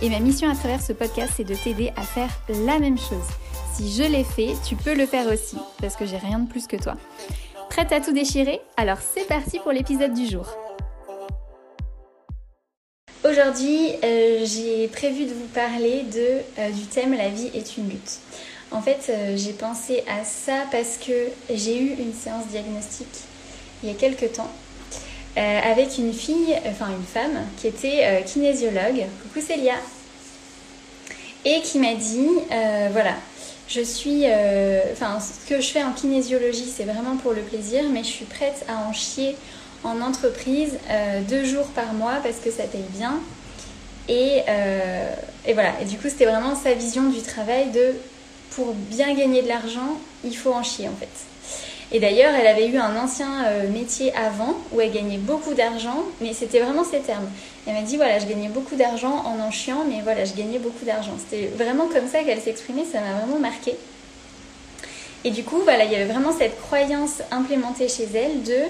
Et ma mission à travers ce podcast, c'est de t'aider à faire la même chose. Si je l'ai fait, tu peux le faire aussi, parce que j'ai rien de plus que toi. Prête à tout déchirer? Alors c'est parti pour l'épisode du jour. Aujourd'hui, euh, j'ai prévu de vous parler de, euh, du thème La vie est une lutte. En fait, euh, j'ai pensé à ça parce que j'ai eu une séance diagnostique il y a quelques temps avec une fille, enfin une femme, qui était kinésiologue. Coucou Célia. Et qui m'a dit, euh, voilà, je suis, enfin, ce que je fais en kinésiologie, c'est vraiment pour le plaisir, mais je suis prête à en chier en entreprise deux jours par mois parce que ça paye bien. Et, et voilà. Et du coup, c'était vraiment sa vision du travail de pour bien gagner de l'argent, il faut en chier en fait. Et d'ailleurs, elle avait eu un ancien euh, métier avant où elle gagnait beaucoup d'argent, mais c'était vraiment ses termes. Elle m'a dit voilà, je gagnais beaucoup d'argent en en chiant, mais voilà, je gagnais beaucoup d'argent. C'était vraiment comme ça qu'elle s'exprimait, ça m'a vraiment marqué. Et du coup, voilà, il y avait vraiment cette croyance implémentée chez elle de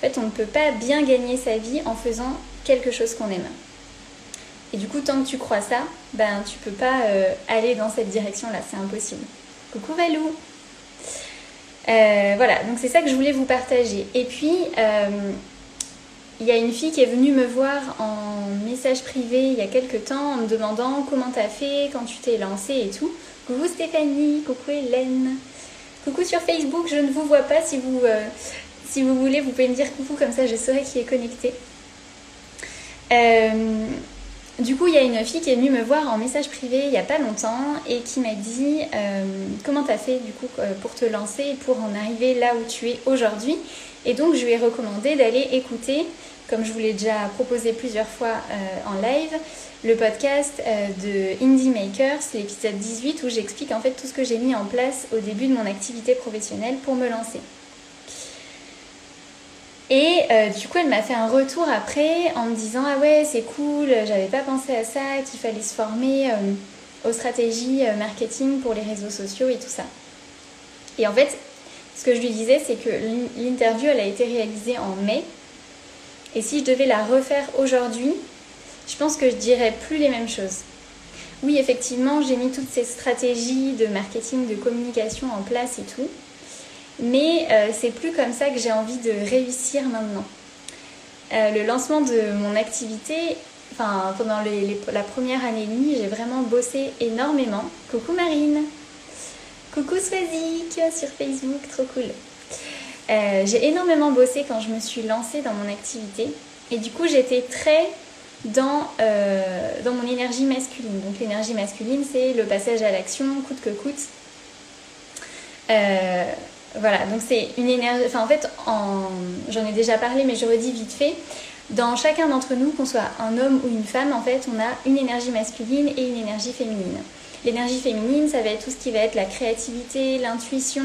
en fait, on ne peut pas bien gagner sa vie en faisant quelque chose qu'on aime. Et du coup, tant que tu crois ça, ben tu peux pas euh, aller dans cette direction-là, c'est impossible. Coucou Valou euh, voilà, donc c'est ça que je voulais vous partager. Et puis, euh, il y a une fille qui est venue me voir en message privé il y a quelques temps en me demandant comment t'as fait, quand tu t'es lancée et tout. Coucou Stéphanie, coucou Hélène, coucou sur Facebook, je ne vous vois pas. Si vous, euh, voulez, vous pouvez me dire coucou comme ça, je saurai qui est connecté. Du coup, il y a une fille qui est venue me voir en message privé il n'y a pas longtemps et qui m'a dit euh, comment tu as fait du coup euh, pour te lancer pour en arriver là où tu es aujourd'hui? Et donc, je lui ai recommandé d'aller écouter, comme je vous l'ai déjà proposé plusieurs fois euh, en live, le podcast de Indie Makers, l'épisode 18, où j'explique en fait tout ce que j'ai mis en place au début de mon activité professionnelle pour me lancer. Et euh, du coup, elle m'a fait un retour après en me disant Ah ouais, c'est cool, j'avais pas pensé à ça, qu'il fallait se former euh, aux stratégies euh, marketing pour les réseaux sociaux et tout ça. Et en fait, ce que je lui disais, c'est que l'interview, elle a été réalisée en mai. Et si je devais la refaire aujourd'hui, je pense que je dirais plus les mêmes choses. Oui, effectivement, j'ai mis toutes ces stratégies de marketing, de communication en place et tout. Mais euh, c'est plus comme ça que j'ai envie de réussir maintenant. Euh, le lancement de mon activité, enfin pendant la première année et demie, j'ai vraiment bossé énormément. Coucou Marine Coucou Swazik sur Facebook, trop cool euh, J'ai énormément bossé quand je me suis lancée dans mon activité et du coup j'étais très dans, dans mon énergie masculine. Donc l'énergie masculine c'est le passage à l'action coûte que coûte. Voilà, donc c'est une énergie. Enfin, en fait, j'en ai déjà parlé, mais je redis vite fait. Dans chacun d'entre nous, qu'on soit un homme ou une femme, en fait, on a une énergie masculine et une énergie féminine. L'énergie féminine, ça va être tout ce qui va être la créativité, l'intuition,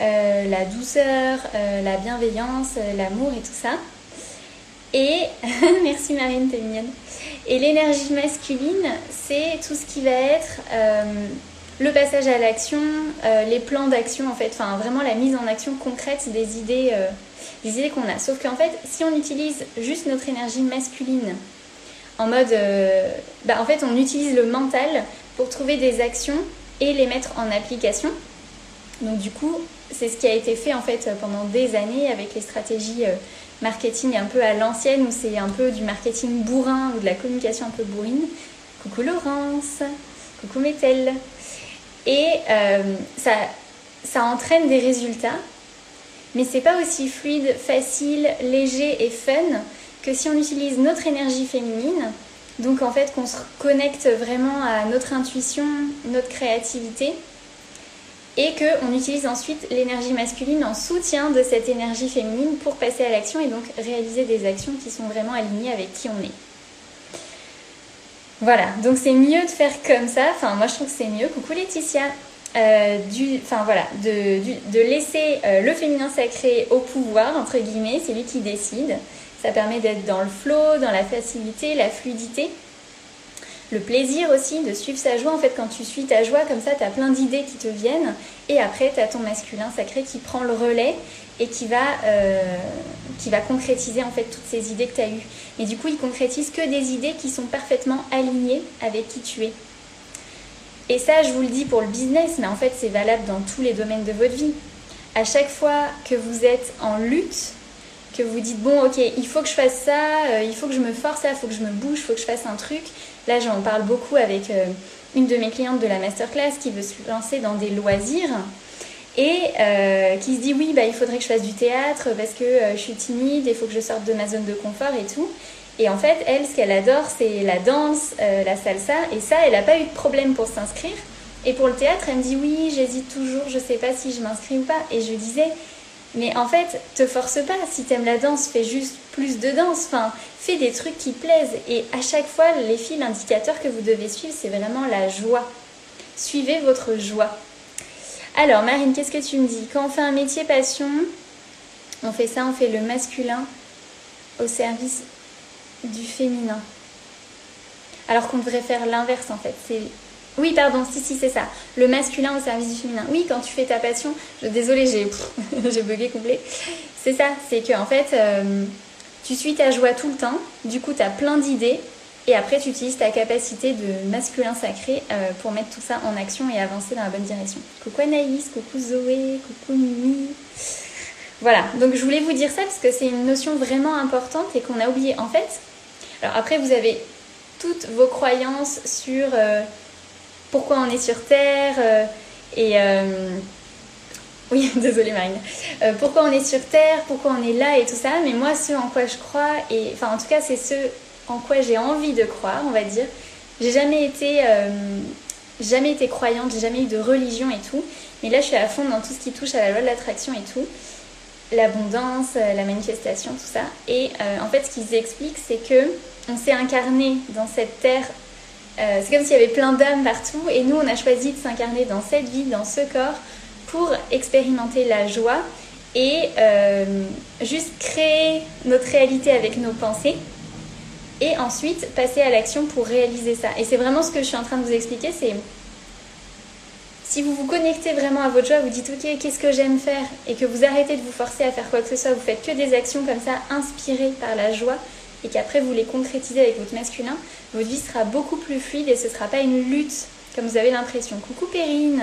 euh, la douceur, euh, la bienveillance, euh, l'amour et tout ça. Et merci Marine, t'es. Et l'énergie masculine, c'est tout ce qui va être le passage à l'action, euh, les plans d'action en fait, enfin vraiment la mise en action concrète des idées, euh, des idées qu'on a. Sauf qu'en fait, si on utilise juste notre énergie masculine en mode, euh, bah, en fait, on utilise le mental pour trouver des actions et les mettre en application. Donc du coup, c'est ce qui a été fait en fait pendant des années avec les stratégies marketing un peu à l'ancienne où c'est un peu du marketing bourrin ou de la communication un peu bourrine. Coucou Laurence, coucou Métel. Et euh, ça, ça entraîne des résultats, mais c'est pas aussi fluide, facile, léger et fun que si on utilise notre énergie féminine. Donc en fait qu'on se connecte vraiment à notre intuition, notre créativité et qu'on utilise ensuite l'énergie masculine en soutien de cette énergie féminine pour passer à l'action et donc réaliser des actions qui sont vraiment alignées avec qui on est. Voilà, donc c'est mieux de faire comme ça. Enfin, moi je trouve que c'est mieux. Coucou Laetitia. Euh, enfin voilà, de, laisser euh, le féminin sacré au pouvoir, entre guillemets, c'est lui qui décide. Ça permet d'être dans le flow, dans la facilité, la fluidité. Le plaisir aussi de suivre sa joie. En fait, quand tu suis ta joie, comme ça, tu as plein d'idées qui te viennent. Et après, tu as ton masculin sacré qui prend le relais et qui va, euh, qui va concrétiser en fait toutes ces idées que tu as eues. Et du coup, il concrétise que des idées qui sont parfaitement alignées avec qui tu es. Et ça, je vous le dis pour le business, mais en fait, c'est valable dans tous les domaines de votre vie. À chaque fois que vous êtes en lutte, que vous dites bon, ok, il faut que je fasse ça, euh, il faut que je me force ça, il faut que je me bouge, il faut que je fasse un truc. Là, j'en parle beaucoup avec euh, une de mes clientes de la masterclass qui veut se lancer dans des loisirs et euh, qui se dit oui, bah, il faudrait que je fasse du théâtre parce que je suis timide, il faut que je sorte de ma zone de confort et tout. Et en fait, elle, ce qu'elle adore, c'est la danse, euh, la salsa. Et ça, elle n'a pas eu de problème pour s'inscrire. Et pour le théâtre, elle me dit oui, j'hésite toujours, je ne sais pas si je m'inscris ou pas. Et je disais, mais en fait, te force pas. Si t'aimes la danse, fais juste plus de danse. Enfin, fais des trucs qui plaisent. Et à chaque fois, les fils indicateurs que vous devez suivre, c'est vraiment la joie. Suivez votre joie. Alors, Marine, qu'est-ce que tu me dis? Quand on fait un métier passion, on fait ça, on fait le masculin au service du féminin. Alors qu'on devrait faire l'inverse en fait. C'est oui, pardon, si, si, c'est ça. Le masculin au service du féminin. Oui, quand tu fais ta passion, je... désolée, j'ai, j'ai bugué complet. C'est ça, c'est que en fait, euh, tu suis ta joie tout le temps, du coup, tu as plein d'idées, et après, tu utilises ta capacité de masculin sacré euh, pour mettre tout ça en action et avancer dans la bonne direction. Coucou Anaïs, coucou Zoé, coucou Mimi. Voilà, donc je voulais vous dire ça parce que c'est une notion vraiment importante et qu'on a oublié. En fait, alors après, vous avez toutes vos croyances sur euh, pourquoi on est sur Terre euh, et... Oui, désolée Marine. pourquoi on est sur Terre, pourquoi on est là et tout ça. Mais moi, ce en quoi je crois, et enfin en tout cas, c'est ce en quoi j'ai envie de croire, on va dire. J'ai jamais été, jamais été croyante, j'ai jamais eu de religion et tout. Mais là, je suis à fond dans tout ce qui touche à la loi de l'attraction et tout l'abondance, la manifestation, tout ça. Et en fait, ce qu'ils expliquent, c'est que on s'est incarné dans cette terre. Euh, c'est comme s'il y avait plein d'âmes partout et nous on a choisi de s'incarner dans cette vie, dans ce corps pour expérimenter la joie et euh, juste créer notre réalité avec nos pensées et ensuite passer à l'action pour réaliser ça. Et c'est vraiment ce que je suis en train de vous expliquer, c'est si vous vous connectez vraiment à votre joie, vous dites ok qu'est-ce que j'aime faire? Et que vous arrêtez de vous forcer à faire quoi que ce soit, vous faites que des actions comme ça inspirées par la joie, et qu'après vous les concrétisez avec votre masculin, votre vie sera beaucoup plus fluide et ce ne sera pas une lutte comme vous avez l'impression. Coucou Perrine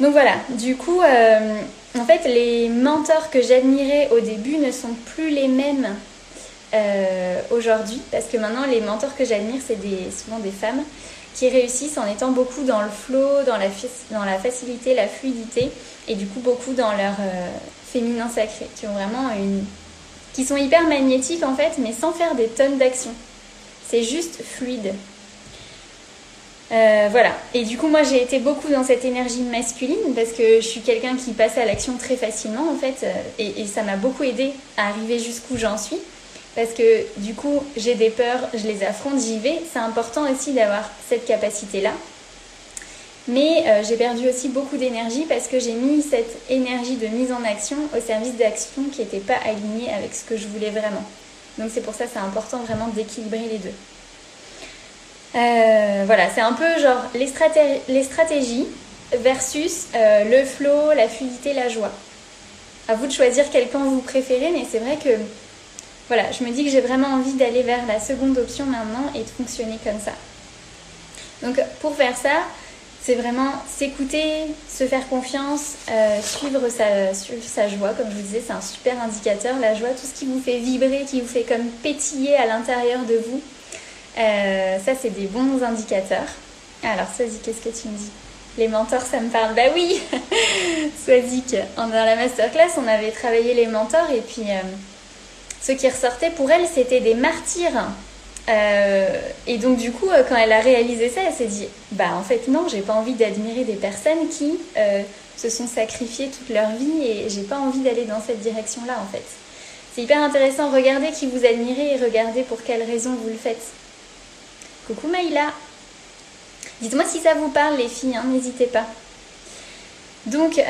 donc voilà, du coup, euh, en fait, les mentors que j'admirais au début ne sont plus les mêmes euh, aujourd'hui, parce que maintenant, les mentors que j'admire, c'est souvent des femmes qui réussissent en étant beaucoup dans le flow, dans la, facilité, la fluidité, et du coup beaucoup dans leur euh, féminin sacré, qui ont vraiment une qui sont hyper magnétiques en fait, mais sans faire des tonnes d'actions. C'est juste fluide. Euh, voilà. Et du coup, moi, j'ai été beaucoup dans cette énergie masculine parce que je suis quelqu'un qui passe à l'action très facilement, en fait. Et, ça m'a beaucoup aidé à arriver jusqu'où j'en suis. Parce que du coup, j'ai des peurs, je les affronte, j'y vais. C'est important aussi d'avoir cette capacité-là. Mais euh, j'ai perdu aussi beaucoup d'énergie parce que j'ai mis cette énergie de mise en action au service d'actions qui n'étaient pas alignées avec ce que je voulais vraiment. Donc c'est pour ça que c'est important vraiment d'équilibrer les deux. Euh, voilà, c'est un peu genre les, stratégies versus euh, le flow, la fluidité, la joie. À vous de choisir quel camp vous préférez, mais c'est vrai que voilà, je me dis que j'ai vraiment envie d'aller vers la seconde option maintenant et de fonctionner comme ça. Donc pour faire ça, c'est vraiment s'écouter, se faire confiance, euh, suivre, sa, joie, comme je vous disais, c'est un super indicateur. La joie, tout ce qui vous fait vibrer, qui vous fait comme pétiller à l'intérieur de vous, euh, ça c'est des bons indicateurs. Alors Swazik, qu'est-ce que tu me dis? Les mentors, ça me parle. Bah oui Swazik, dans la masterclass, on avait travaillé les mentors et puis euh, ce qui ressortait pour elle, c'était des martyrs. Euh, et donc du coup, euh, quand elle a réalisé ça, elle s'est dit, bah en fait non, j'ai pas envie d'admirer des personnes qui euh, se sont sacrifiées toute leur vie et j'ai pas envie d'aller dans cette direction-là en fait. C'est hyper intéressant, regardez qui vous admirez et regardez pour quelles raisons vous le faites. Coucou Maïla. Dites-moi si ça vous parle les filles, hein, n'hésitez pas. Donc,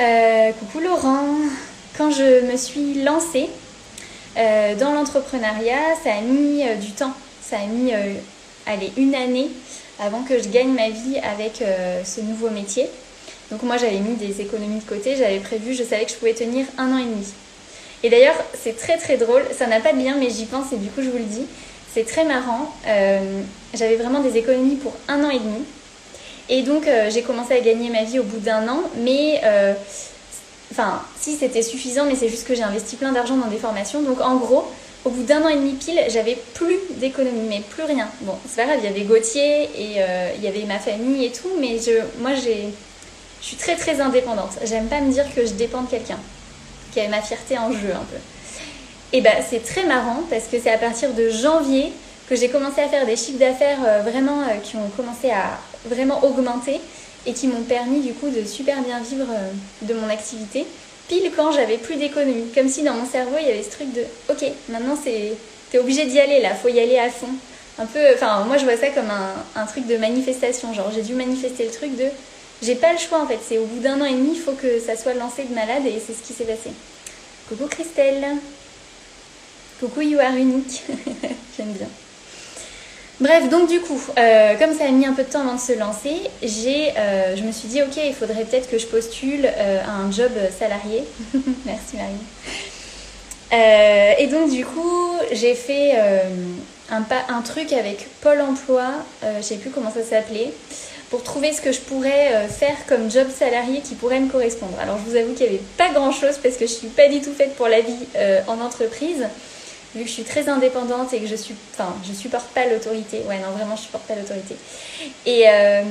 coucou Laurent. Quand je me suis lancée euh, dans l'entrepreneuriat, ça a mis euh, du temps. Ça a mis, allez, une année avant que je gagne ma vie avec ce nouveau métier. Donc moi j'avais mis des économies de côté, j'avais prévu, je savais que je pouvais tenir un an et demi. Et d'ailleurs c'est très très drôle, ça n'a pas de lien mais j'y pense et du coup je vous le dis. C'est très marrant, j'avais vraiment des économies pour un an et demi. Et donc euh, j'ai commencé à gagner ma vie au bout d'un an, mais euh, enfin si c'était suffisant, mais c'est juste que j'ai investi plein d'argent dans des formations. Donc en gros, au bout d'un an et demi pile, j'avais plus d'économie, mais plus rien. Bon, c'est pas grave, il y avait Gauthier et euh, il y avait ma famille et tout, mais je, moi j'ai, je suis très très indépendante. J'aime pas me dire que je dépends de quelqu'un, qui a ma fierté en jeu un peu. Et bah c'est très marrant parce que c'est à partir de janvier que j'ai commencé à faire des chiffres d'affaires vraiment qui ont commencé à vraiment augmenté et qui m'ont permis du coup de super bien vivre euh, de mon activité. Pile quand j'avais plus d'économie, comme si dans mon cerveau il y avait ce truc de ok, maintenant c'est t'es obligé d'y aller là, faut y aller à fond. Un peu, enfin moi je vois ça comme un, truc de manifestation, genre j'ai dû manifester le truc de j'ai pas le choix en fait, c'est au bout d'un an et demi, il faut que ça soit lancé de malade et c'est ce qui s'est passé. Coucou Christelle, coucou You Are Unique, j'aime bien. Bref, donc du coup, euh, comme ça a mis un peu de temps avant de se lancer, j'ai, euh, je me suis dit, ok, il faudrait peut-être que je postule euh, à un job salarié. Merci Marie. et donc du coup, j'ai fait un, un, truc avec Pôle Emploi, je sais plus comment ça s'appelait, pour trouver ce que je pourrais faire comme job salarié qui pourrait me correspondre. Alors je vous avoue qu'il n'y avait pas grand-chose parce que je suis pas du tout faite pour la vie en entreprise vu que je suis très indépendante et que je suis, enfin, je supporte pas l'autorité. Ouais, non, vraiment, je supporte pas l'autorité. Et euh,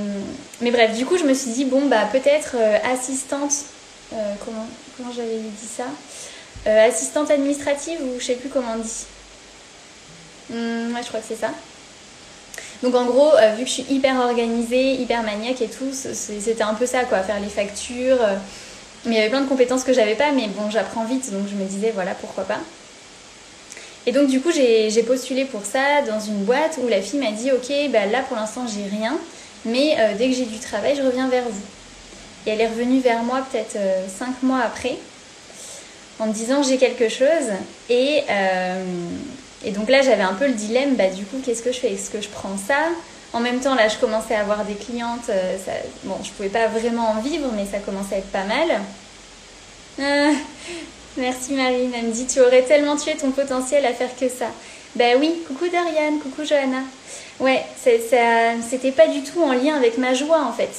mais bref, du coup, je me suis dit bon, bah peut-être euh, assistante. Euh, comment, comment j'avais dit ça? Assistante administrative ou je sais plus comment on dit. Hum, ouais, je crois que c'est ça. Donc en gros, vu que je suis hyper organisée, hyper maniaque et tout, c'était un peu ça quoi, faire les factures. mais il y avait plein de compétences que j'avais pas, mais bon, j'apprends vite, donc je me disais voilà pourquoi pas. Et donc du coup j'ai postulé pour ça dans une boîte où la fille m'a dit ok bah là pour l'instant j'ai rien mais euh, dès que j'ai du travail je reviens vers vous. Et elle est revenue vers moi peut-être euh, cinq mois après en me disant j'ai quelque chose et, euh, et donc là j'avais un peu le dilemme bah du coup qu'est-ce que je fais? Est-ce que je prends ça? En même temps là je commençais à avoir des clientes, ça, bon je pouvais pas vraiment en vivre mais ça commençait à être pas mal. Merci Marine, elle me dit tu aurais tellement tué ton potentiel à faire que ça. Ben oui, coucou Dorian, coucou Johanna. Ouais, c'était pas du tout en lien avec ma joie en fait.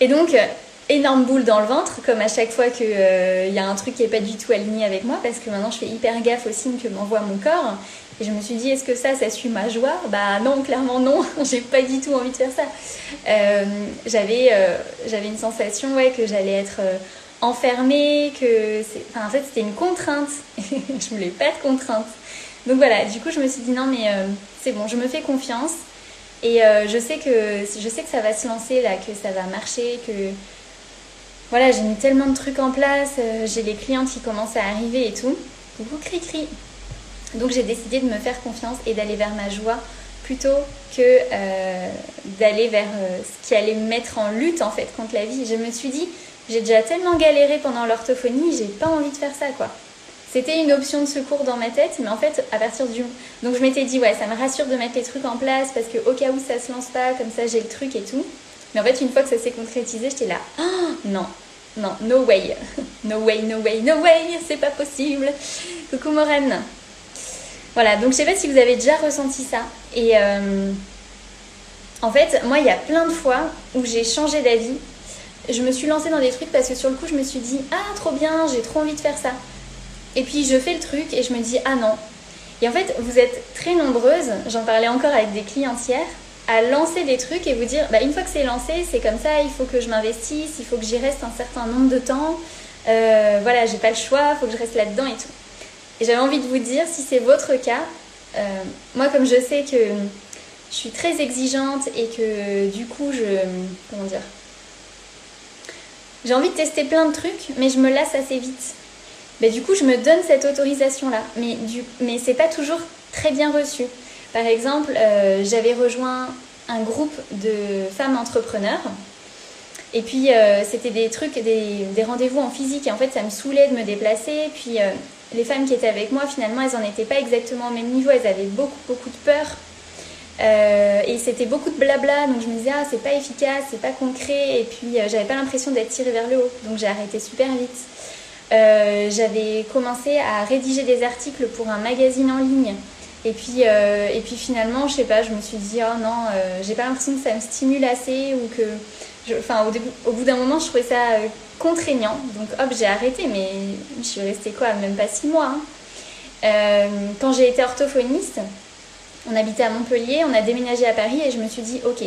Et donc, euh, énorme boule dans le ventre, comme à chaque fois qu'il euh, y a un truc qui est pas du tout aligné avec moi, parce que maintenant je fais hyper gaffe aux signes que m'envoie mon corps. Et je me suis dit, est-ce que ça, ça suit ma joie? Bah non, clairement non, j'ai pas du tout envie de faire ça. Euh, j'avais une sensation ouais, que j'allais être enfermée, que en fait c'était une contrainte. je voulais pas de contrainte. Donc voilà, du coup je me suis dit non mais euh, c'est bon, je me fais confiance et euh, je sais que je sais que ça va se lancer là, que ça va marcher, que voilà j'ai mis tellement de trucs en place, euh, j'ai les clientes qui commencent à arriver et tout. Coucou cri cri. Donc j'ai décidé de me faire confiance et d'aller vers ma joie plutôt que d'aller vers ce qui allait me mettre en lutte en fait contre la vie. Je me suis dit j'ai déjà tellement galéré pendant l'orthophonie, j'ai pas envie de faire ça quoi. C'était une option de secours dans ma tête, mais en fait, à partir du. Donc je m'étais dit, ouais, ça me rassure de mettre les trucs en place parce qu'au cas où ça se lance pas, comme ça j'ai le truc et tout. Mais en fait, une fois que ça s'est concrétisé, j'étais là, oh, non, non, no way, no way, no way, no way, c'est pas possible. Coucou Morane. Voilà, donc je sais pas si vous avez déjà ressenti ça. Et euh, en fait, moi, il y a plein de fois où j'ai changé d'avis je me suis lancée dans des trucs parce que sur le coup, je me suis dit, ah, trop bien, j'ai trop envie de faire ça. Et puis, je fais le truc et je me dis, ah non. Et en fait, vous êtes très nombreuses, j'en parlais encore avec des clientes hier, à lancer des trucs et vous dire, bah, une fois que c'est lancé, c'est comme ça, il faut que je m'investisse, il faut que j'y reste un certain nombre de temps. Euh, voilà, j'ai pas le choix, faut que je reste là-dedans et tout. Et j'avais envie de vous dire, si c'est votre cas, euh, moi, comme je sais que je suis très exigeante et que du coup, je. Comment dire j'ai envie de tester plein de trucs, mais je me lasse assez vite. Bah, du coup, je me donne cette autorisation-là, mais, du... mais c'est pas toujours très bien reçu. Par exemple, j'avais rejoint un groupe de femmes entrepreneurs. Et puis, c'était des trucs, des, rendez-vous en physique. Et en fait, ça me saoulait de me déplacer. Puis, les femmes qui étaient avec moi, finalement, elles n'en étaient pas exactement au même niveau. Elles avaient beaucoup, beaucoup de peur. Euh, et c'était beaucoup de blabla, donc je me disais, ah, c'est pas efficace, c'est pas concret, et puis euh, j'avais pas l'impression d'être tirée vers le haut, donc j'ai arrêté super vite. Euh, j'avais commencé à rédiger des articles pour un magazine en ligne, et puis, et puis finalement, je sais pas, je me suis dit, oh non, j'ai pas l'impression que ça me stimule assez, ou que. Enfin, au, bout d'un moment, je trouvais ça contraignant, donc hop, j'ai arrêté, mais je suis restée quoi, même pas six mois. Hein. quand j'ai été orthophoniste, on habitait à Montpellier, on a déménagé à Paris et je me suis dit, ok,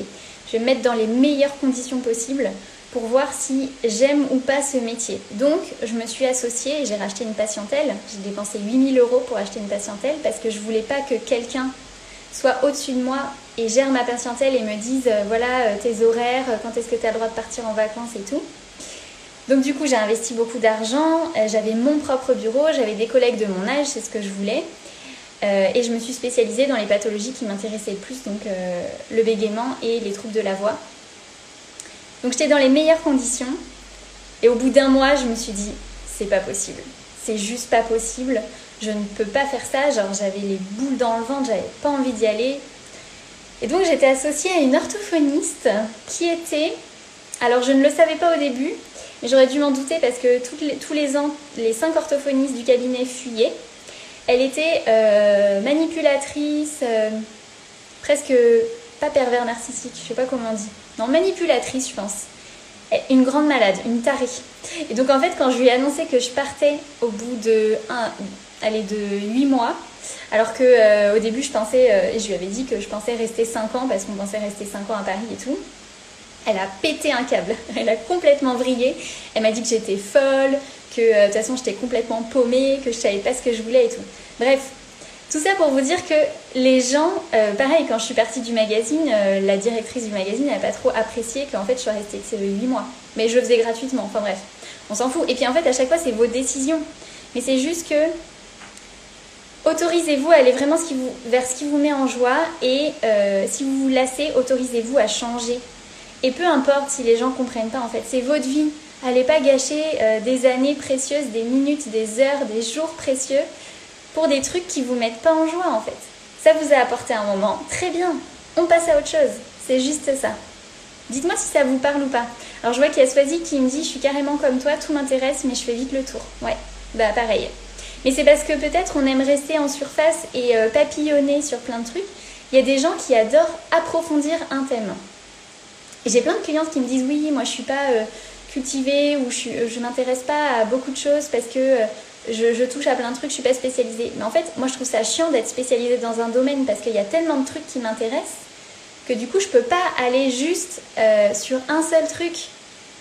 je vais me mettre dans les meilleures conditions possibles pour voir si j'aime ou pas ce métier. Donc, je me suis associée et j'ai racheté une patientèle. J'ai dépensé 8000 euros pour acheter une patientèle parce que je voulais pas que quelqu'un soit au-dessus de moi et gère ma patientèle et me dise, euh, voilà, euh, tes horaires, euh, quand est-ce que tu as le droit de partir en vacances et tout. Donc du coup, j'ai investi beaucoup d'argent, j'avais mon propre bureau, j'avais des collègues de mon âge, c'est ce que je voulais. Euh, et je me suis spécialisée dans les pathologies qui m'intéressaient le plus, donc euh, le bégaiement et les troubles de la voix. Donc j'étais dans les meilleures conditions. Et au bout d'un mois, je me suis dit, c'est pas possible. C'est juste pas possible. Je ne peux pas faire ça. Genre, j'avais les boules dans le ventre, j'avais pas envie d'y aller. Et donc, j'étais associée à une orthophoniste qui était. Alors, je ne le savais pas au début, mais j'aurais dû m'en douter parce que tous les ans, les cinq orthophonistes du cabinet fuyaient. Elle était euh, manipulatrice, euh, presque pas pervers narcissique, je sais pas comment on dit. Non, manipulatrice, je pense. Une grande malade, une tarée. Et donc en fait, quand je lui ai annoncé que je partais au bout de, un, de 8 mois, alors que euh, au début je pensais, et je lui avais dit que je pensais rester 5 ans parce qu'on pensait rester 5 ans à Paris et tout, elle a pété un câble, elle a complètement vrillé. Elle m'a dit que j'étais folle, que euh, de toute façon j'étais complètement paumée, que je savais pas ce que je voulais et tout. Bref, tout ça pour vous dire que les gens, euh, pareil, quand je suis partie du magazine, euh, la directrice du magazine n'a pas trop apprécié qu'en fait je sois restée que 8 mois. Mais je le faisais gratuitement, enfin bref, on s'en fout. Et puis en fait, à chaque fois, c'est vos décisions. Mais c'est juste que autorisez-vous à aller vraiment vers ce qui vous met en joie et si vous vous lassez, autorisez-vous à changer. Et peu importe si les gens comprennent pas, en fait, c'est votre vie. Allez pas gâcher euh, des années précieuses, des minutes, des heures, des jours précieux pour des trucs qui vous mettent pas en joie en fait. Ça vous a apporté un moment, très bien. On passe à autre chose. C'est juste ça. Dites-moi si ça vous parle ou pas. Alors je vois qu'il y a Swazi qui me dit je suis carrément comme toi, tout m'intéresse mais je fais vite le tour. Ouais, bah pareil. Mais c'est parce que peut-être on aime rester en surface et euh, papillonner sur plein de trucs. Il y a des gens qui adorent approfondir un thème. J'ai plein de clientes qui me disent oui, moi je suis pas euh, cultivée ou je, je m'intéresse pas à beaucoup de choses parce que euh, je, touche à plein de trucs, je suis pas spécialisée. Mais en fait, moi je trouve ça chiant d'être spécialisée dans un domaine parce qu'il y a tellement de trucs qui m'intéressent que du coup je peux pas aller juste euh, sur un seul truc.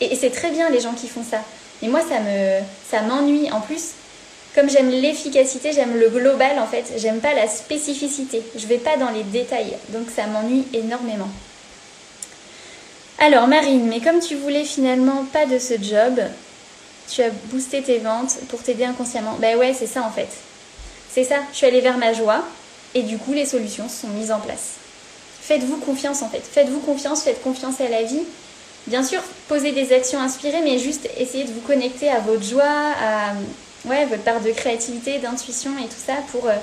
Et, c'est très bien les gens qui font ça. Mais moi ça me ça m'ennuie. En plus, comme j'aime l'efficacité, j'aime le global en fait. J'aime pas la spécificité. Je vais pas dans les détails. Donc ça m'ennuie énormément. Alors Marine, mais comme tu voulais finalement pas de ce job, tu as boosté tes ventes pour t'aider inconsciemment. Ben ouais, c'est ça en fait. C'est ça, je suis allée vers ma joie et du coup les solutions sont mises en place. Faites-vous confiance en fait. Faites-vous confiance, faites confiance à la vie. Bien sûr, posez des actions inspirées, mais juste essayez de vous connecter à votre joie, à ouais, votre part de créativité, d'intuition et tout ça pour euh,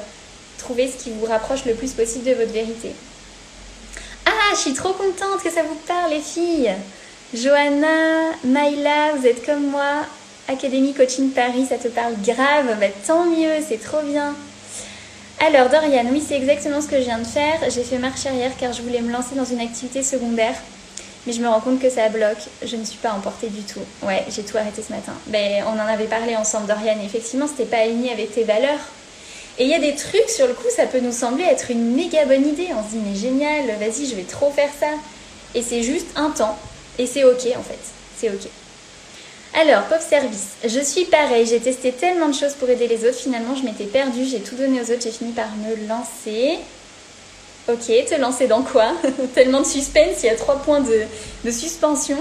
trouver ce qui vous rapproche le plus possible de votre vérité. Ah, je suis trop contente que ça vous parle, les filles. Johanna, Maïla, vous êtes comme moi. Académie Coaching Paris, ça te parle grave. Bah, tant mieux, c'est trop bien. Alors, Dorian, oui, c'est exactement ce que je viens de faire. J'ai fait marche arrière car je voulais me lancer dans une activité secondaire. Mais je me rends compte que ça bloque. Je ne suis pas emportée du tout. Ouais, j'ai tout arrêté ce matin. Ben, on en avait parlé ensemble, Dorian. Effectivement, c'était pas aligné avec tes valeurs. Et il y a des trucs, sur le coup, ça peut nous sembler être une méga bonne idée. On se dit, mais génial, vas-y, je vais trop faire ça. Et c'est juste un temps. Et c'est ok, en fait. C'est ok. Alors, pop service. Je suis pareil, j'ai testé tellement de choses pour aider les autres. Finalement, je m'étais perdue, j'ai tout donné aux autres, j'ai fini par me lancer. Ok, te lancer dans quoi? Tellement de suspense, il y a trois points de, de suspension.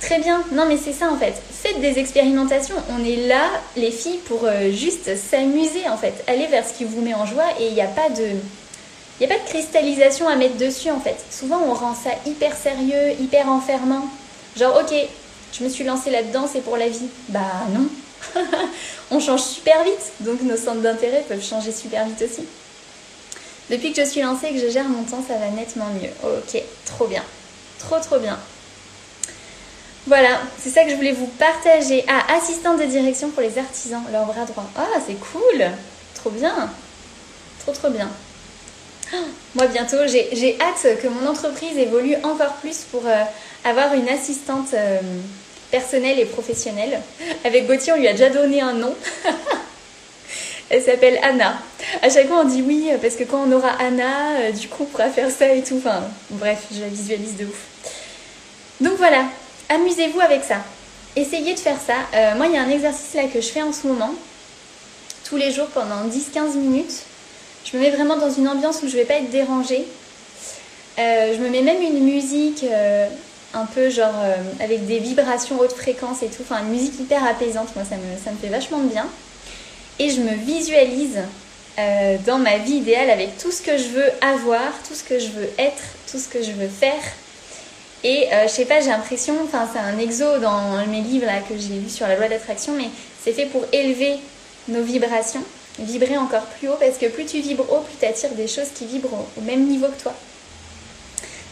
Très bien, non mais c'est ça en fait. Faites des expérimentations. On est là, les filles, pour euh, juste s'amuser en fait. Allez vers ce qui vous met en joie et il n'y a pas de. Il n'y a pas de cristallisation à mettre dessus en fait. Souvent on rend ça hyper sérieux, hyper enfermant. Genre ok, je me suis lancée là-dedans, c'est pour la vie. Bah non. on change super vite, donc nos centres d'intérêt peuvent changer super vite aussi. Depuis que je suis lancée et que je gère mon temps, ça va nettement mieux. Ok, trop bien. Trop trop bien. Voilà, c'est ça que je voulais vous partager. Ah, assistante de direction pour les artisans, leur bras droit. Ah, c'est cool Trop bien Trop trop bien. Moi bientôt, j'ai hâte que mon entreprise évolue encore plus pour euh, avoir une assistante euh, personnelle et professionnelle. Avec Gauthier, on lui a déjà donné un nom. Elle s'appelle Anna. À chaque fois, on dit oui, parce que quand on aura Anna, euh, du coup, on pourra faire ça et tout. Enfin, bref, je la visualise de ouf. Donc voilà, amusez-vous avec ça. Essayez de faire ça. moi, il y a un exercice là que je fais en ce moment, tous les jours pendant 10-15 minutes. Je me mets vraiment dans une ambiance où je ne vais pas être dérangée. Euh, je me mets même une musique euh, un peu genre euh, avec des vibrations haute fréquence et tout. Enfin, une musique hyper apaisante. Moi, ça me, ça me fait vachement bien. Et je me visualise dans ma vie idéale avec tout ce que je veux avoir, tout ce que je veux être, tout ce que je veux faire. Et je sais pas, j'ai l'impression, enfin, c'est un exo dans mes livres là, que j'ai lu sur la loi d'attraction, mais c'est fait pour élever nos vibrations vibrer encore plus haut parce que plus tu vibres haut, plus tu attires des choses qui vibrent au, même niveau que toi.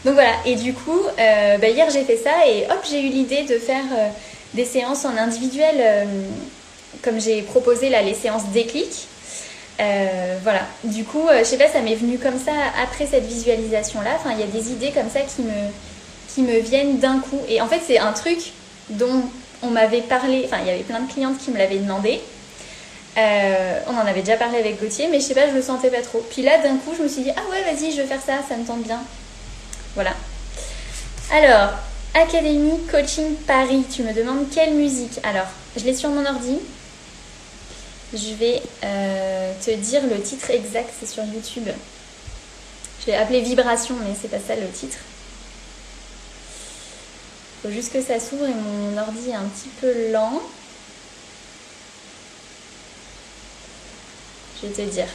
Donc voilà, et du coup, euh, bah, hier j'ai fait ça et hop, j'ai eu l'idée de faire euh, des séances en individuel, euh, comme j'ai proposé là les séances déclic. voilà, du coup, je sais pas, ça m'est venu comme ça après cette visualisation là. Enfin, il y a des idées comme ça qui me, qui me viennent d'un coup. Et en fait, c'est un truc dont on m'avait parlé, enfin, il y avait plein de clientes qui me l'avaient demandé. Euh, on en avait déjà parlé avec Gauthier, mais je sais pas, je le sentais pas trop. Puis là, d'un coup, je me suis dit, ah ouais, vas-y, je vais faire ça, ça me tente bien. Voilà. Alors, Académie Coaching Paris, tu me demandes quelle musique? Alors, je l'ai sur mon ordi. Je vais euh, te dire le titre exact, c'est sur YouTube. Je l'ai appelé Vibration, mais c'est pas ça le titre. Faut juste que ça s'ouvre et mon ordi est un petit peu lent. je vais te dire.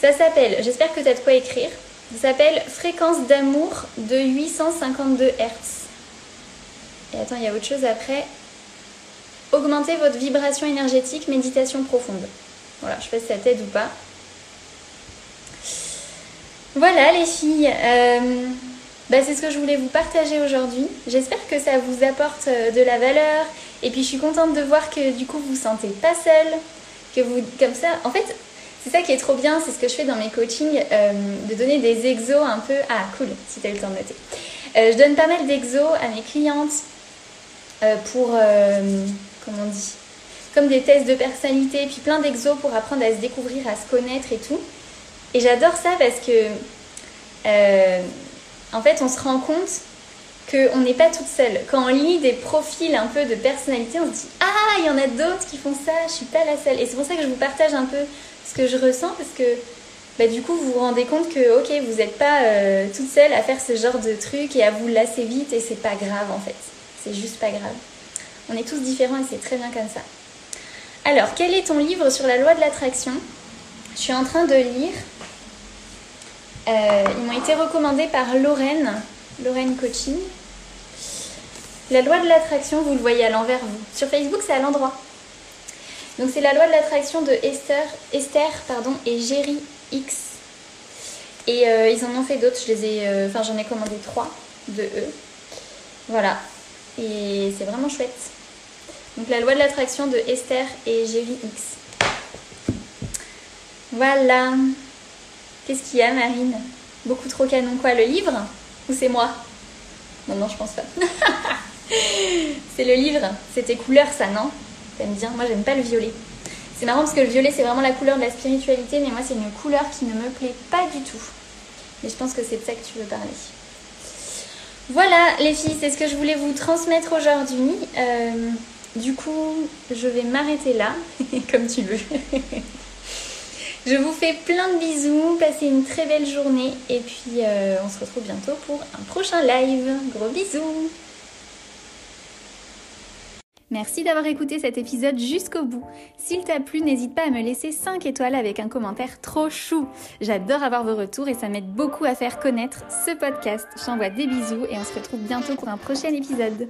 Ça s'appelle, j'espère que tu as de quoi écrire, ça s'appelle Fréquence d'amour de 852 Hz. Et attends, il y a autre chose après. Augmenter votre vibration énergétique, méditation profonde. Voilà, je sais pas si ça t'aide ou pas. Voilà les filles, euh, bah, c'est ce que je voulais vous partager aujourd'hui. J'espère que ça vous apporte euh, de la valeur. Et puis je suis contente de voir que du coup vous vous sentez pas seule, vous, comme ça, en fait, c'est ça qui est trop bien, c'est ce que je fais dans mes coachings, euh, de donner des exos un peu. Ah, cool, si tu as eu le temps de noter. Euh, je donne pas mal d'exos à mes clientes pour. comment on dit Comme des tests de personnalité, puis plein d'exos pour apprendre à se découvrir, à se connaître et tout. Et j'adore ça parce que. En fait, on se rend compte qu'on n'est pas toute seule. Quand on lit des profils un peu de personnalité, on se dit Ah, il y en a d'autres qui font ça, je suis pas la seule. Et c'est pour ça que je vous partage un peu ce que je ressens parce que bah, du coup, vous vous rendez compte que, ok, vous n'êtes pas euh, toute seule à faire ce genre de truc et à vous lasser vite et c'est pas grave en fait. C'est juste pas grave. On est tous différents et c'est très bien comme ça. Alors, quel est ton livre sur la loi de l'attraction? Je suis en train de lire. Euh, ils m'ont été recommandés par Lorraine, Lorraine Coaching. La loi de l'attraction, vous le voyez à l'envers, vous. Sur Facebook, c'est à l'endroit. Donc c'est la loi de l'attraction de Esther, Esther pardon, et Jerry X. Et euh, ils en ont fait d'autres, ai, euh, j'en ai commandé trois de eux. Voilà. Et c'est vraiment chouette. Donc la loi de l'attraction de Esther et Jerry X. Voilà. Qu'est-ce qu'il y a, Marine Beaucoup trop canon quoi, le livre Ou c'est moi Non, non, je pense pas. c'est le livre. C'était couleur ça, non T'aimes bien Moi, j'aime pas le violet. C'est marrant parce que le violet, c'est vraiment la couleur de la spiritualité, mais moi, c'est une couleur qui ne me plaît pas du tout. Mais je pense que c'est de ça que tu veux parler. Voilà, les filles, c'est ce que je voulais vous transmettre aujourd'hui. Euh, du coup, je vais m'arrêter là, comme tu veux. je vous fais plein de bisous, passez une très belle journée et puis euh, on se retrouve bientôt pour un prochain live. Gros bisous Merci d'avoir écouté cet épisode jusqu'au bout. S'il t'a plu, n'hésite pas à me laisser 5 étoiles avec un commentaire trop chou. J'adore avoir vos retours et ça m'aide beaucoup à faire connaître ce podcast. Je t'envoie des bisous et on se retrouve bientôt pour un prochain épisode.